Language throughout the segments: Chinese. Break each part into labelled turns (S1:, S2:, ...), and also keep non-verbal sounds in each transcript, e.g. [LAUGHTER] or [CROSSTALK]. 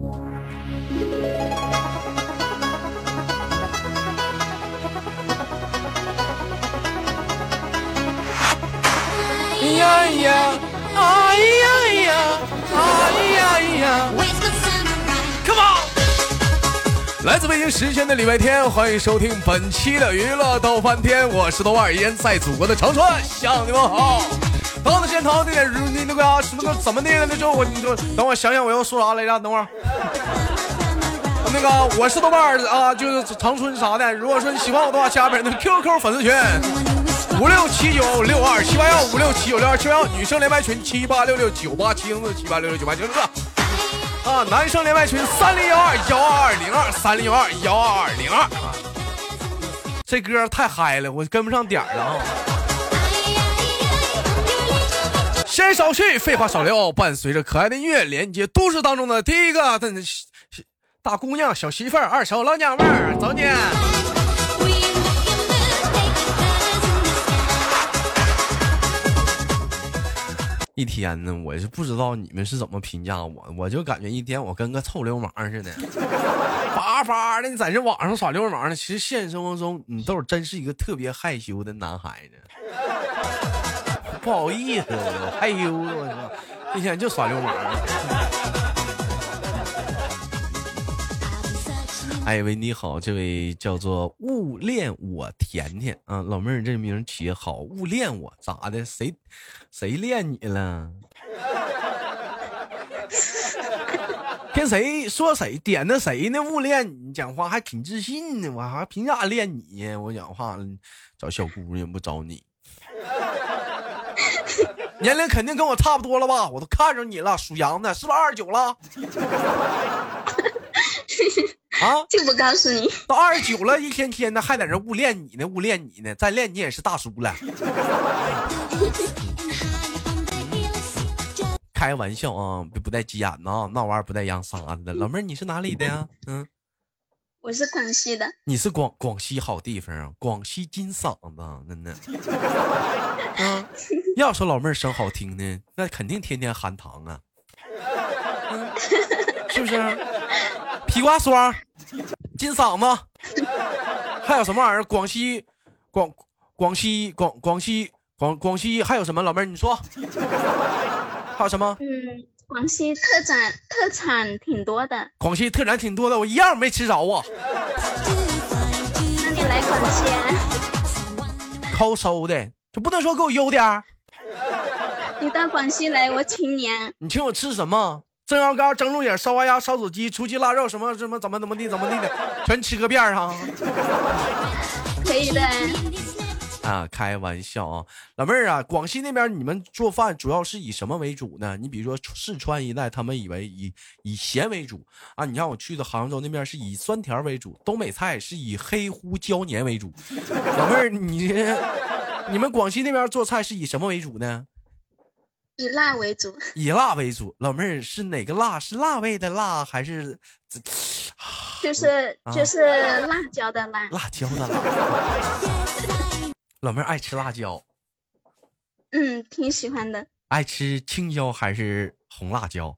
S1: 呀呀，哎呀呀，哎呀呀，Come on！来自北京时间的礼拜天，欢迎收听本期的娱乐逗翻天，我是豆瓣儿，在祖国的长春向你们好。到了现场，那点你那个什么个怎么的了？那就我你说，等我想想我要说啥来着？等会儿。那个我是豆瓣儿啊，就是长春啥的。如果说你喜欢我的话，加本人 QQ 粉丝群。五六七九六二七八幺五六七九六二七八幺，女生连麦群七八六六九八七零四七八六六九八七零四啊，男生连麦群三零幺二幺二二零二三零幺二幺二二零二啊。这歌太嗨了，我跟不上点儿了啊。先少去，废话少聊，伴随着可爱的音乐，连接都市当中的第一个大姑娘、小媳妇儿、二手老娘们儿，走你！一天呢，我是不知道你们是怎么评价我，我就感觉一天我跟个臭流氓似的，叭叭的。你在这网上耍流氓呢，其实现实生活中你都是真是一个特别害羞的男孩子。不好意思，我害羞，我操，一天就耍流氓。[LAUGHS] 哎喂，你好，这位叫做勿恋我甜甜啊，老妹儿这名起的好，勿恋我咋的？谁谁恋你了？[LAUGHS] 跟谁说谁点的谁呢？勿恋你讲话还挺自信呢，我还凭啥恋你？我讲话找小姑娘不找你，年龄肯定跟我差不多了吧？我都看着你了，属羊的，是不是二十九了？[LAUGHS] 啊！
S2: 就不告诉你，
S1: 都二十九了，一天天的还在这误恋你呢，误恋你呢，再恋你也是大叔了。开玩笑啊，不不带急眼呐，那玩意儿不带扬沙子的。老妹儿，你是哪里的呀？嗯，
S2: 我是广西的。
S1: 你是广广西好地方啊，广西金嗓子，真的。嗯，[LAUGHS] 要说老妹儿声好听呢，那肯定天天含糖啊，是不是？皮瓜霜，金嗓子，还有什么玩意儿？广西，广广西广广西广广西还有什么？老妹儿你说，还有什么？
S2: 嗯，广西特产特产挺多的。
S1: 广西特产挺多的，我一样没吃着啊。
S2: 那你来广西？
S1: 抠搜的，就不能说给我邮点儿？
S2: 你到广西来，我请你。
S1: 你请我吃什么？蒸羊羔、蒸鹿眼、烧花鸭、烧子鸡、出鸡腊肉，什么什么怎么怎么地怎么地的，全吃个遍哈。
S2: 可以的。
S1: 啊，[LAUGHS] 开玩笑啊，老妹儿啊，广西那边你们做饭主要是以什么为主呢？你比如说四川一带，他们以为以以咸为主啊。你像我去的杭州那边是以酸甜为主，东北菜是以黑胡椒黏为主。[LAUGHS] 老妹儿，你你们广西那边做菜是以什么为主呢？
S2: 以辣为主，
S1: 以辣为主。老妹儿是哪个辣？是辣味的辣，还是
S2: 就是就是辣椒的辣？
S1: 辣椒的辣。老妹儿爱吃辣椒，
S2: 嗯，挺喜欢的。
S1: 爱吃青椒还是红辣椒？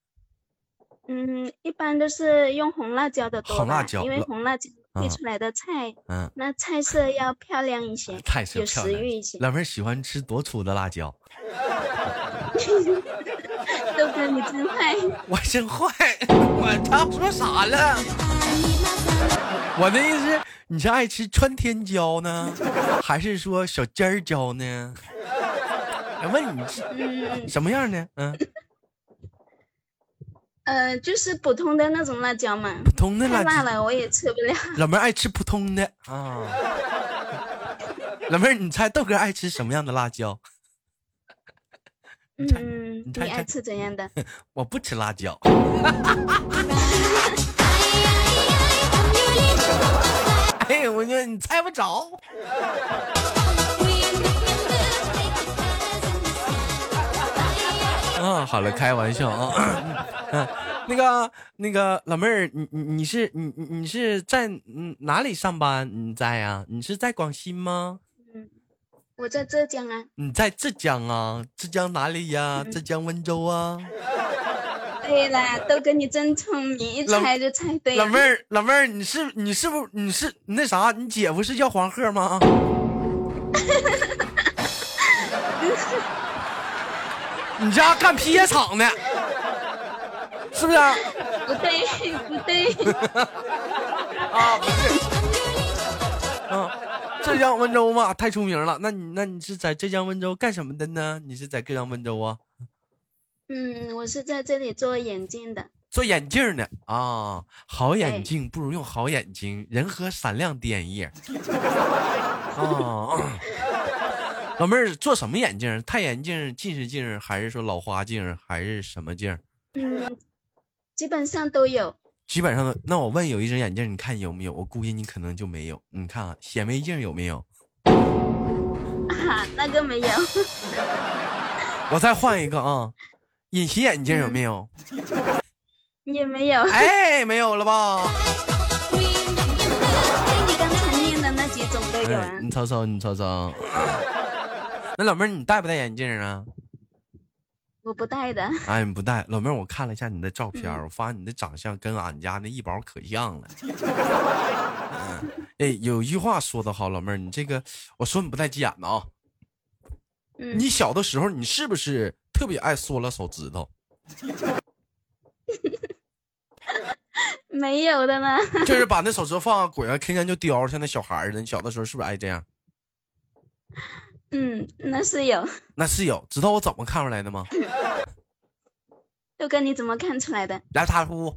S1: [LAUGHS]
S2: 嗯，一般都是用红辣椒的多，
S1: 红辣椒，
S2: 因为红辣椒配出来的菜，嗯，那菜色要漂亮一些，
S1: 菜色
S2: 有食欲一些。
S1: 老妹儿喜欢吃多粗的辣椒？
S2: 豆哥，你真坏！
S1: 我真坏！[LAUGHS] 我他说啥了？我的意思，你是爱吃川天椒呢，还是说小尖椒呢？[LAUGHS] 我问你是什么样的？嗯，
S2: 呃，就是普通的那种辣椒嘛。
S1: 普通的辣椒
S2: 辣了我也吃不了。
S1: 老妹儿爱吃普通的啊。[LAUGHS] 老妹儿，你猜豆哥爱吃什么样的辣椒？
S2: 嗯，你爱吃怎样的？[LAUGHS]
S1: 我不吃辣椒。哎，我觉得你猜不着。[LAUGHS] 啊，好了，开玩笑啊。嗯，[LAUGHS] 那个那个老妹儿，你你你是你是在嗯哪里上班？你在呀？你是在广西吗？
S2: 我在浙江啊，
S1: 你在浙江啊？浙江哪里呀？浙江温州啊？
S2: 对了，都跟你真聪明，一猜就猜对了。
S1: 老妹儿，老妹儿，你是你是不你是那啥？你姐夫是叫黄鹤吗？[LAUGHS] 你家干皮鞋厂的，是不是？
S2: 不对，不对。[LAUGHS]
S1: 啊，不是。嗯，浙江温州嘛，太出名了。那你那你是在浙江温州干什么的呢？你是在浙江温州啊？
S2: 嗯，我是在这里做眼镜的。
S1: 做眼镜的啊，好眼镜不如用好眼睛，人和闪亮点液。啊，[LAUGHS] 老妹儿做什么眼镜？太阳镜、近视镜，还是说老花镜，还是什么镜？
S2: 嗯，基本上都有。
S1: 基本上，那我问有一只眼镜，你看有没有？我估计你可能就没有。你看啊，显微镜有没有？
S2: 啊，那个没有。
S1: 我再换一个啊。隐形眼镜有没有？[LAUGHS]
S2: 也没有。[LAUGHS]
S1: 哎，没有了吧？[LAUGHS]
S2: 你刚才念的那几种都有啊。
S1: 你瞅瞅，你瞅瞅。那老妹儿，你戴不戴眼镜啊？
S2: 我不戴的。
S1: 哎，你不戴。老妹儿，我看了一下你的照片，我发现你的长相跟俺家那一宝可像了。嗯哎，有一句话说的好，老妹儿，你这个，我说你不带急眼呢啊。你小的时候，你是不是？特别爱缩了手指头，[LAUGHS]
S2: 没有的呢。[LAUGHS]
S1: 就是把那手指头放滚上，天天就叼，像那小孩似的。你小的时候是不是爱这样？
S2: 嗯，那是有，
S1: 那是有。知道我怎么看出来的吗？
S2: 豆哥，你怎么看出来的？
S1: 来，他呼。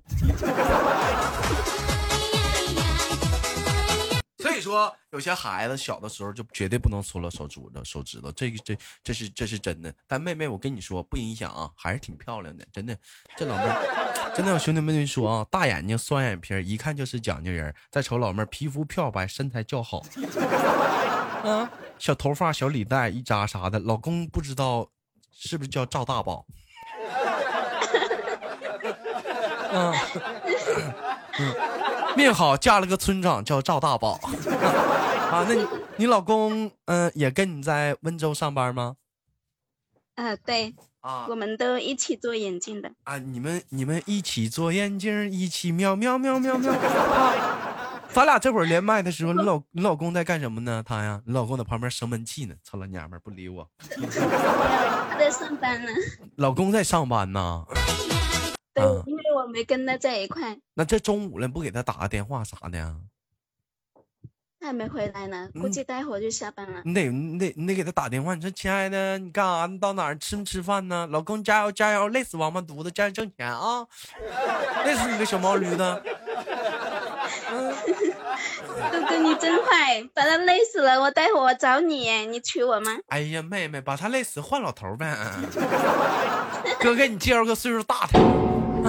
S1: 说，有些孩子小的时候就绝对不能搓了手指头，手指头，这这这是这是真的。但妹妹，我跟你说，不影响啊，还是挺漂亮的，真的。这老妹，真的，兄弟们你说啊，大眼睛，双眼皮，一看就是讲究人。再瞅老妹，皮肤漂白，身材较好，[LAUGHS] 啊，小头发，小领带一扎啥的。老公不知道是不是叫赵大宝？[LAUGHS] [LAUGHS] 嗯。[LAUGHS] 命好，嫁了个村长，叫赵大宝。[LAUGHS] 啊，那你你老公嗯也跟你在温州上班吗？
S2: 啊，对啊，我们都一起做眼镜的。
S1: 啊，你们你们一起做眼镜，一起喵喵喵喵喵。啊，[LAUGHS] 咱俩这会儿连麦的时候，你老你老公在干什么呢？他呀，你老公在旁边生闷气呢。操老娘们不理我。
S2: 他在上班呢。
S1: 老公在上班呢。
S2: 对，因为我没跟他在一块。
S1: 那这中午了，不给他打个电话啥的？
S2: 他还没回来呢，估计待会儿就下班了。
S1: 你得你得你得给他打电话，你说亲爱的，你干啥？你到哪儿吃没吃饭呢？老公加油加油，累死王八犊子，加油挣钱啊！累死你个小毛驴子！[LAUGHS]
S2: 哥哥你真坏，把他累死了，我待会儿我找你，你娶我吗？
S1: 哎呀，妹妹，把他累死换老头呗。[LAUGHS] 哥给你介绍个岁数大的。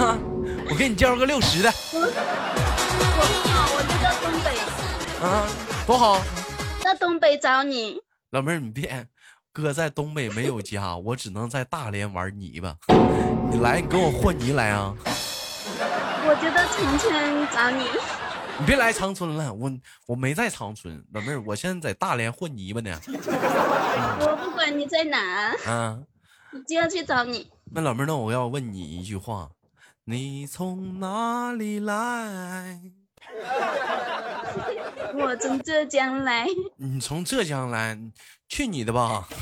S1: 啊！我给你介绍个六十的。
S2: 我我就在东北。
S1: 啊，多好！
S2: 在东北找你。
S1: 老妹儿，你别，哥在东北没有家，我只能在大连玩泥巴。你来，你跟我和泥来啊！
S2: 我就在长春找你。
S1: 你别来长春了，我我没在长春，老妹儿，我现在在大连和泥巴呢。[LAUGHS]
S2: 我不管你在哪，
S1: 啊，
S2: 我就要去找你。
S1: 那老妹儿，那我要问你一句话。[LAUGHS] 你从哪里来？[LAUGHS]
S2: 我从浙江来。
S1: 你从浙江来？去你的吧！[LAUGHS]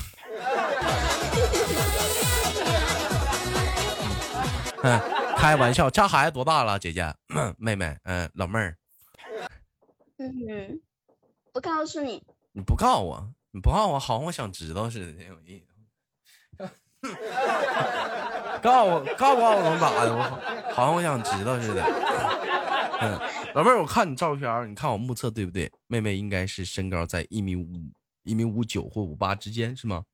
S1: 嗯，开玩笑。家孩子多大了，姐姐、妹妹？嗯，老妹儿。
S2: 嗯，不告诉你。
S1: 你不告诉我？你不告诉我，好像我想知道似的，挺有意思。[LAUGHS] 告诉我，告诉我能咋的？我好像我想知道似的。嗯，老妹儿，我看你照片，你看我目测对不对？妹妹应该是身高在一米五、一米五九或五八之间，是吗？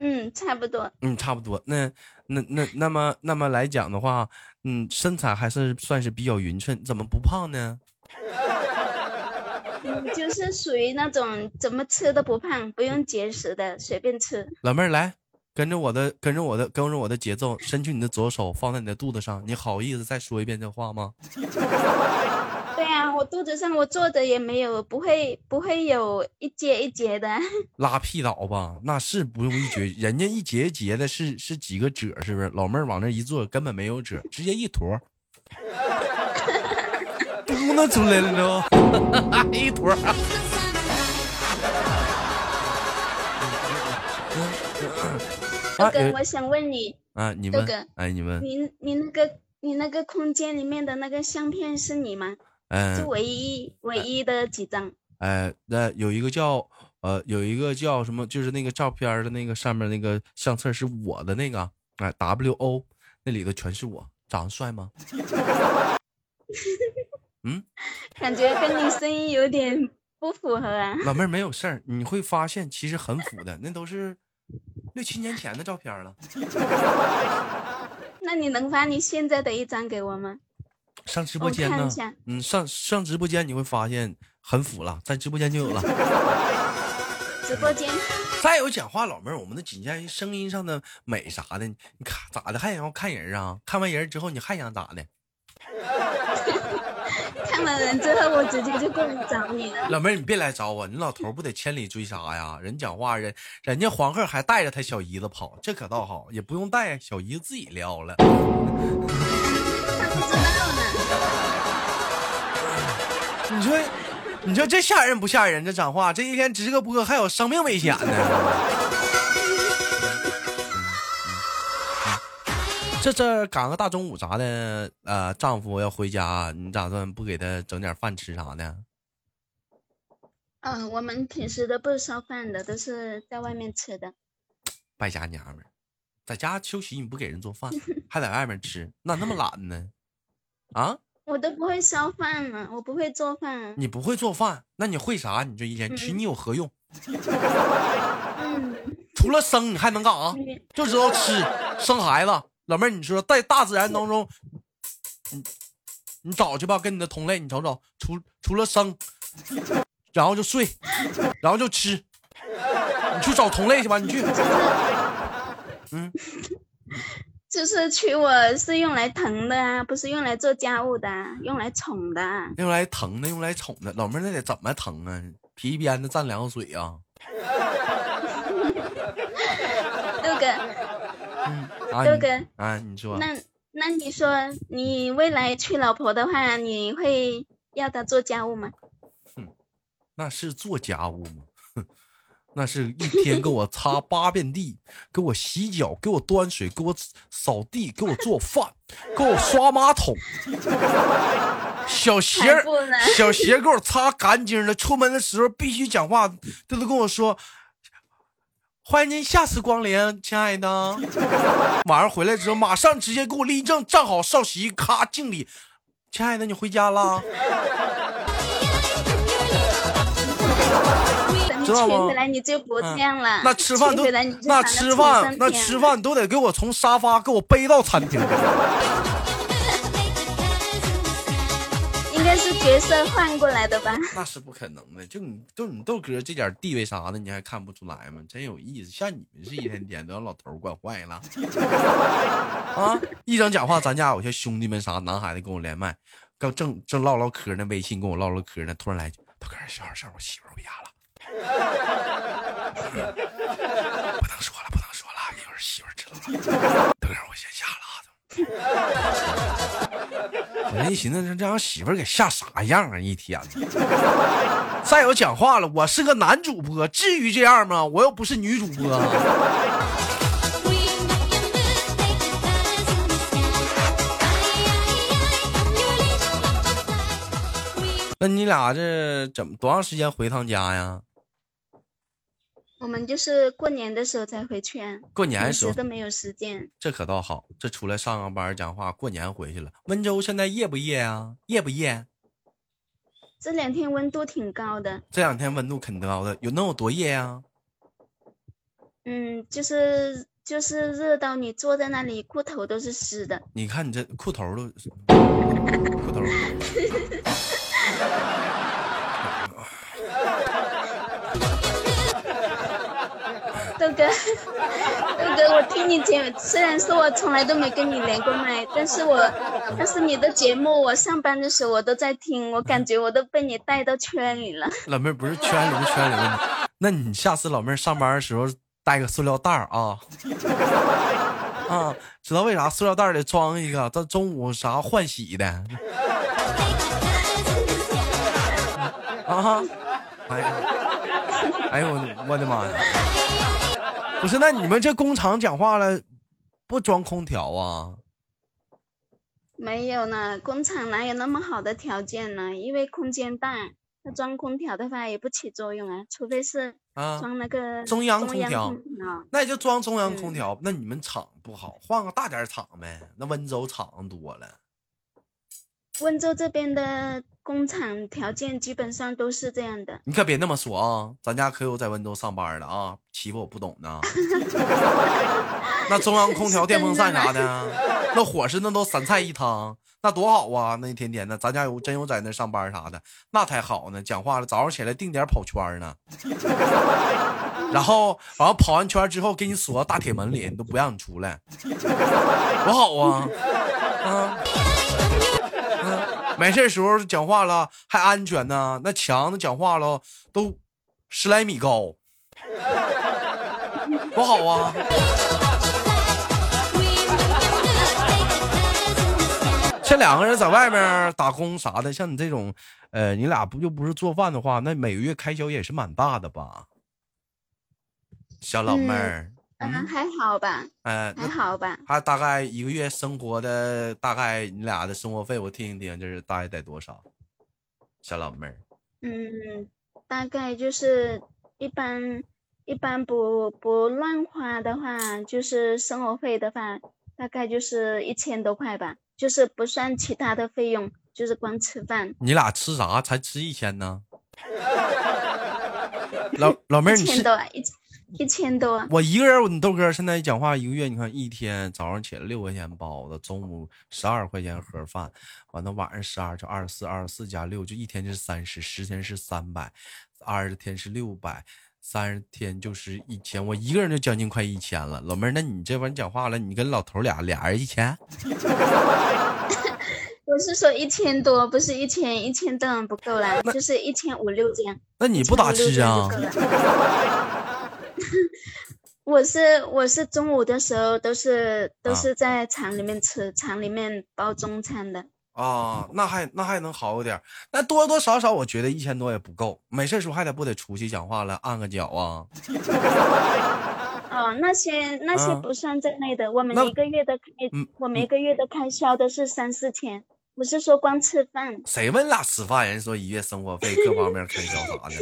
S2: 嗯，差不多。
S1: 嗯，差不多。那、那、那、那么、那么来讲的话，嗯，身材还是算是比较匀称，怎么不胖呢？
S2: 就是属于那种怎么吃都不胖，不用节食的，随便吃。
S1: 老妹儿来，跟着我的，跟着我的，跟着我的节奏，伸出你的左手，放在你的肚子上。你好意思再说一遍这话吗？[LAUGHS]
S2: 对呀，我肚子上我坐着也没有，不会不会有一节一节的。[LAUGHS] [LAUGHS]
S1: 拉屁倒吧，那是不用一节，人家一节一节的是是几个褶，是不是？老妹儿往那一坐，根本没有褶，直接一坨，嘟囔出来了都，[LAUGHS] 一坨。[LAUGHS]
S2: 豆哥，我想问你
S1: 啊，你们，哎，你们，
S2: 你你那个你那个空间里面的那个相片是你吗？
S1: 嗯，
S2: 就唯一唯一的几张。
S1: 哎，那有一个叫呃，有一个叫什么，就是那个照片的那个上面那个相册是我的那个，哎，W O，那里头全是我，长得帅吗？[LAUGHS] 嗯，[LAUGHS]
S2: 感觉跟你声音有点不符合啊。
S1: 老妹儿没有事儿，你会发现其实很符的，那都是。六七年前的照片了，[LAUGHS]
S2: 那你能发你现在的一张给我吗？
S1: 上直播间呢？嗯，上上直播间你会发现很腐了，在直播间就有了。[LAUGHS]
S2: 直播间。
S1: 再有讲话，老妹儿，我们的仅限于声音上的美啥的，你看咋的？还想要看人啊？看完人之后你还想咋的？
S2: 之后，我直接就过来找你了。
S1: 老妹儿，你别来找我，你老头不得千里追杀呀？人讲话，人人家黄鹤还带着他小姨子跑，这可倒好，也不用带，小姨子自己撩了。他
S2: 不知道呢。
S1: 你说，你说这吓人不吓人？这讲话，这一天直个播还有生命危险呢。这这赶个大中午啥的，呃，丈夫要回家，你打算不给他整点饭吃啥的？
S2: 嗯，我们平时都不烧饭的，都是在外面吃的。
S1: 败家娘们儿，在家休息你不给人做饭，还在外面吃，那那么懒呢？啊？
S2: 我都不会烧饭呢，我不会做饭。
S1: 你不会做饭，那你会啥？你这一天吃你有何用？[LAUGHS]
S2: 嗯。
S1: 除了生，你还能干啥？就知道吃，生孩子。老妹儿，你说在大自然当中，你你找去吧，跟你的同类，你瞅瞅，除除了生，然后就睡，然后就吃，你去找同类去吧，你去。
S2: 嗯，[LAUGHS] 就是娶我是用来疼的啊，不是用来做家务的，用来宠的。
S1: 用来疼的，用来宠的，老妹儿那得怎么疼啊？皮鞭子蘸凉水啊？
S2: 六哥。
S1: 豆哥，啊，你说，
S2: 那那你说，你未来娶老婆的话，你会要她做家务吗？
S1: 哼，那是做家务吗？哼，那是一天给我擦 [LAUGHS] 八遍地，给我洗脚，给我端水，给我扫地，给我做饭，给我刷马桶。小鞋小鞋给我擦干净了，出门的时候必须讲话，他都跟我说。欢迎您下次光临，亲爱的。[LAUGHS] 晚上回来之后，马上直接给我立正，站好，少席，咔敬礼。亲爱的，你回家了。知道吗？
S2: 回来你就不这样了。
S1: 那吃饭都那吃饭那吃饭都得给我从沙发给我背到餐厅。
S2: 应该是角色换过来的吧？
S1: 那是不可能的，就你就你豆哥这点地位啥的，你还看不出来吗？真有意思，像你们是一天天都让老头惯坏了 [LAUGHS] 啊！一整讲话，咱家有些兄弟们啥男孩子跟我连麦，刚正正唠唠嗑呢，微信跟我唠唠嗑呢，突然来句：“豆哥，小点声，我媳妇回家了。”我一寻思，这这让媳妇儿给吓啥样啊？一天，再有讲话了，我是个男主播，至于这样吗？我又不是女主播。[LAUGHS] 那你俩这怎么多长时间回趟家呀？
S2: 我们就是过年的时候才回去啊，
S1: 过年的时候
S2: 都没有时间。
S1: 这可倒好，这出来上个班讲话，过年回去了。温州现在热不热啊？热不热？
S2: 这两天温度挺高的。
S1: 这两天温度挺高的，有能有多热呀？
S2: 嗯，就是就是热到你坐在那里，裤头都是湿的。
S1: 你看你这裤头都，[LAUGHS] 裤头。
S2: 豆哥，豆哥，我听你节，虽然说我从来都没跟你连过麦，但是我，但是你的节目，我上班的时候我都在听，我感觉我都被你带到圈里了。
S1: 老妹儿不是圈里圈里，那你下次老妹儿上班的时候带个塑料袋儿啊，啊，知道为啥塑料袋里装一个，到中午啥换洗的。[LAUGHS] 啊！哎呀，哎呦我我的妈呀！不是，那你们这工厂讲话了，不装空调啊？
S2: 没有呢，工厂哪有那么好的条件呢？因为空间大，那装空调的话也不起作用啊，除非是装那个
S1: 中
S2: 央空
S1: 调。那也就装中央空调。那你们厂不好，换个大点厂呗。那温州厂多了。
S2: 温州这边的工厂条件基本上都是这样的。
S1: 你可别那么说啊，咱家可有在温州上班的啊，欺负我不懂呢。[LAUGHS] 那中央空调、电风扇啥的，那伙食那都三菜一汤，那多好啊！那一天天的，咱家有真有在那上班啥的，那才好呢。讲话了，早上起来定点跑圈呢，然后完了跑完圈之后给你锁到大铁门里，都不让你出来，多好啊！啊。[LAUGHS] 没事时候讲话了还安全呢，那墙那讲话了都十来米高，[LAUGHS] 多好啊！[LAUGHS] 这两个人在外面打工啥的，像你这种，呃，你俩不就不是做饭的话，那每个月开销也是蛮大的吧？小老妹儿。
S2: 还好吧。
S1: 嗯，
S2: 还好吧。
S1: 他大概一个月生活的大概你俩的生活费，我听一听，就是大概得多少？小老妹儿。
S2: 嗯，大概就是一般一般不不乱花的话，就是生活费的话，大概就是一千多块吧，就是不算其他的费用，就是光吃饭。
S1: 你俩吃啥才吃一千呢？[LAUGHS] 老老妹儿，你
S2: 一千多一。一千多，
S1: 我一个人，你豆哥现在讲话一个月，你看一天早上起来六块钱包子，中午十二块钱盒饭，完了晚上十二就二十四，二十四加六就一天就是三十，十天是三百，二十天是六百，三十天就是一千，我一个人就将近快一千了。老妹儿，那你这玩意讲话了，你跟老头俩俩人一千？[LAUGHS]
S2: 我是说一千多，不是一千，一千当然不够了，就是一千五六这样。
S1: 那你不打吃啊？[LAUGHS]
S2: 我是我是中午的时候都是都是在厂里面吃，厂里面包中餐的
S1: 啊，那还那还能好一点，那多多少少我觉得一千多也不够，没事时候还得不得出去讲话了，按个脚啊。[LAUGHS]
S2: 哦，那些那些不算在内的，我们一个月的开，我们一个月的开销都是三四千，不是说光吃饭。
S1: 谁问俩吃饭？人说一月生活费各方面开销啥的。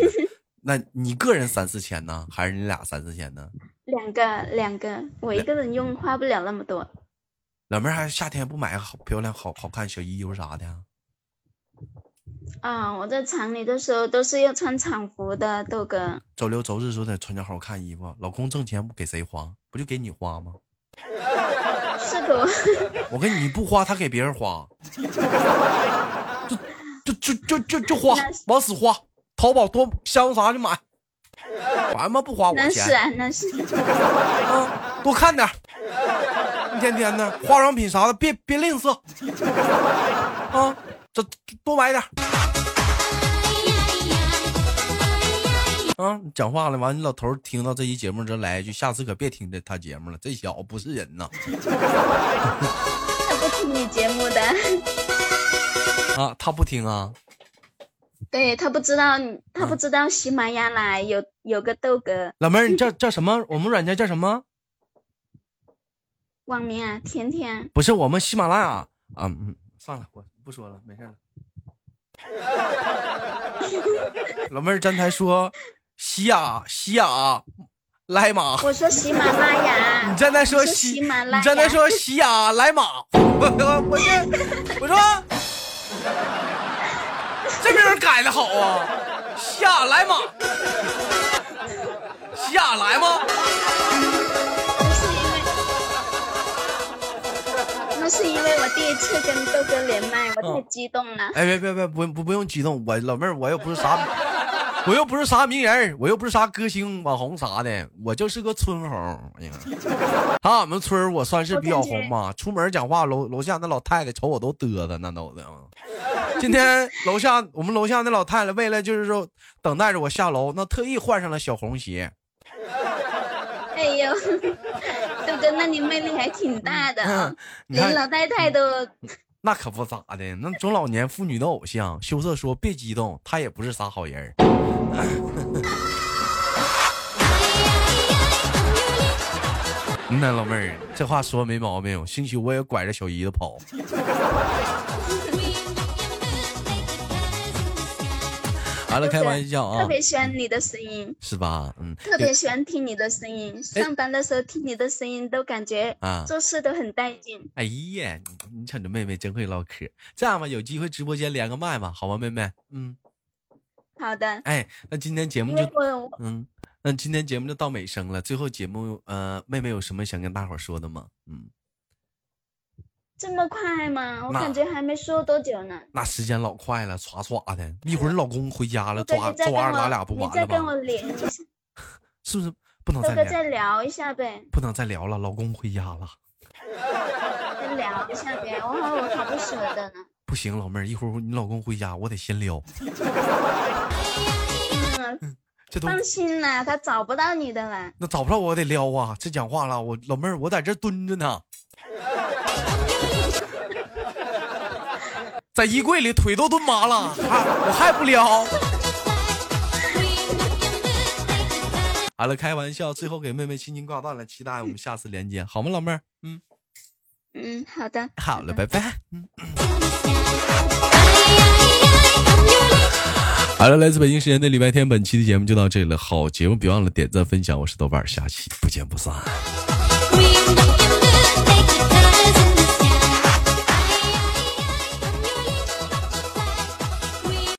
S1: 那你个人三四千呢，还是你俩三四千呢？
S2: 两个，两个，我一个人用花不了那么多。
S1: 老妹儿，还夏天不买个好漂亮、好好看小衣服啥的？
S2: 啊，我在厂里的时候都是要穿厂服的，豆哥。
S1: 周六周日都得穿件好看衣服。老公挣钱不给谁花？不就给你花吗？[LAUGHS]
S2: 是的。
S1: 我跟你不花，他给别人花。[LAUGHS] 就就就就就就花，往死花。淘宝多香啥就买，完嘛不花我钱。
S2: 那是啊，那是。
S1: 啊，多看点，一天天的化妆品啥的，别别吝啬。啊，这多买点。啊，讲话了，完你老头听到这期节目之后来一句，下次可别听这他节目了，这小子不是人呐。
S2: 他不听你节目的。
S1: 啊，他不听啊。
S2: 对他不知道，他不知道喜马拉雅有有个豆哥。
S1: 老妹儿，你 [LAUGHS] 叫叫什么？我们软件叫什么？
S2: 网名啊，甜甜。
S1: 不是我们喜马拉雅啊，嗯，算了，我不说了，没事了。[LAUGHS] 老妹儿，刚才说喜雅喜雅来马。
S2: 我说喜马拉雅。[LAUGHS]
S1: 你刚才说
S2: 喜马拉雅。
S1: 你刚才说喜雅来马。我我我这我说。这名改的好啊，下来嘛？下来吗？
S2: 那是因为，那是因为我第一次跟豆哥连麦，我太激动了。哎，
S1: 别别别，不不不用激动，我老妹儿我又不是啥，我又不是啥名人，我又不是啥歌星、网红啥的，我就是个村红。哎呀，[LAUGHS] 俺们村我算是比较红嘛，出门讲话楼楼下那老太太瞅我都嘚瑟，那都的。今天楼下我们楼下那老太太为了就是说等待着我下楼，那特意换上了小红鞋。
S2: 哎呦，豆哥，那你魅力还挺大的，连老太太都。
S1: 那可不咋的，那中老年妇女的偶像。羞涩说：“别激动，她也不是啥好人。[LAUGHS] ”那老妹儿，这话说没毛病。兴许我也拐着小姨子跑。完了，开玩笑啊！
S2: 特别喜欢你的声音，
S1: 是吧？嗯，
S2: 特别喜欢听你的声音。上班的时候听你的声音，都感觉啊，做事都很带劲。
S1: 哎呀，你你瞅着妹妹真会唠嗑。这样吧，有机会直播间连个麦吧，好吗，妹妹？嗯，
S2: 好的。
S1: 哎，那今天节目就嗯，那今天节目就到尾声了。最后节目，呃，妹妹有什么想跟大伙说的吗？嗯。
S2: 这么快吗？我感觉还没说多久呢。
S1: 那时间老快了，唰唰的。一会儿老公回家了，抓抓咱俩不完了吗？
S2: 你再跟我连一下，[LAUGHS]
S1: 是不是不能再聊？
S2: 再聊一下呗。
S1: 不能再聊了，老公回家了。
S2: 再聊一下呗，我好我好不舍得呢。
S1: 不行，老妹儿，一会儿你老公回家，我得先撩。
S2: 嗯，放心啦，他找不到你的了。
S1: 那找不到我得撩啊！这讲话了，我老妹儿，我在这蹲着呢。在衣柜里腿都蹲麻了，我还不撩。好了，开玩笑，最后给妹妹轻轻挂断了，期待我们下次连接，好吗，老妹儿？
S2: 嗯嗯，好的。
S1: 好了，拜拜。嗯。好了，来自北京时间的礼拜天，本期的节目就到这里了。好节目，别忘了点赞分享。我是豆瓣，下期不见不散。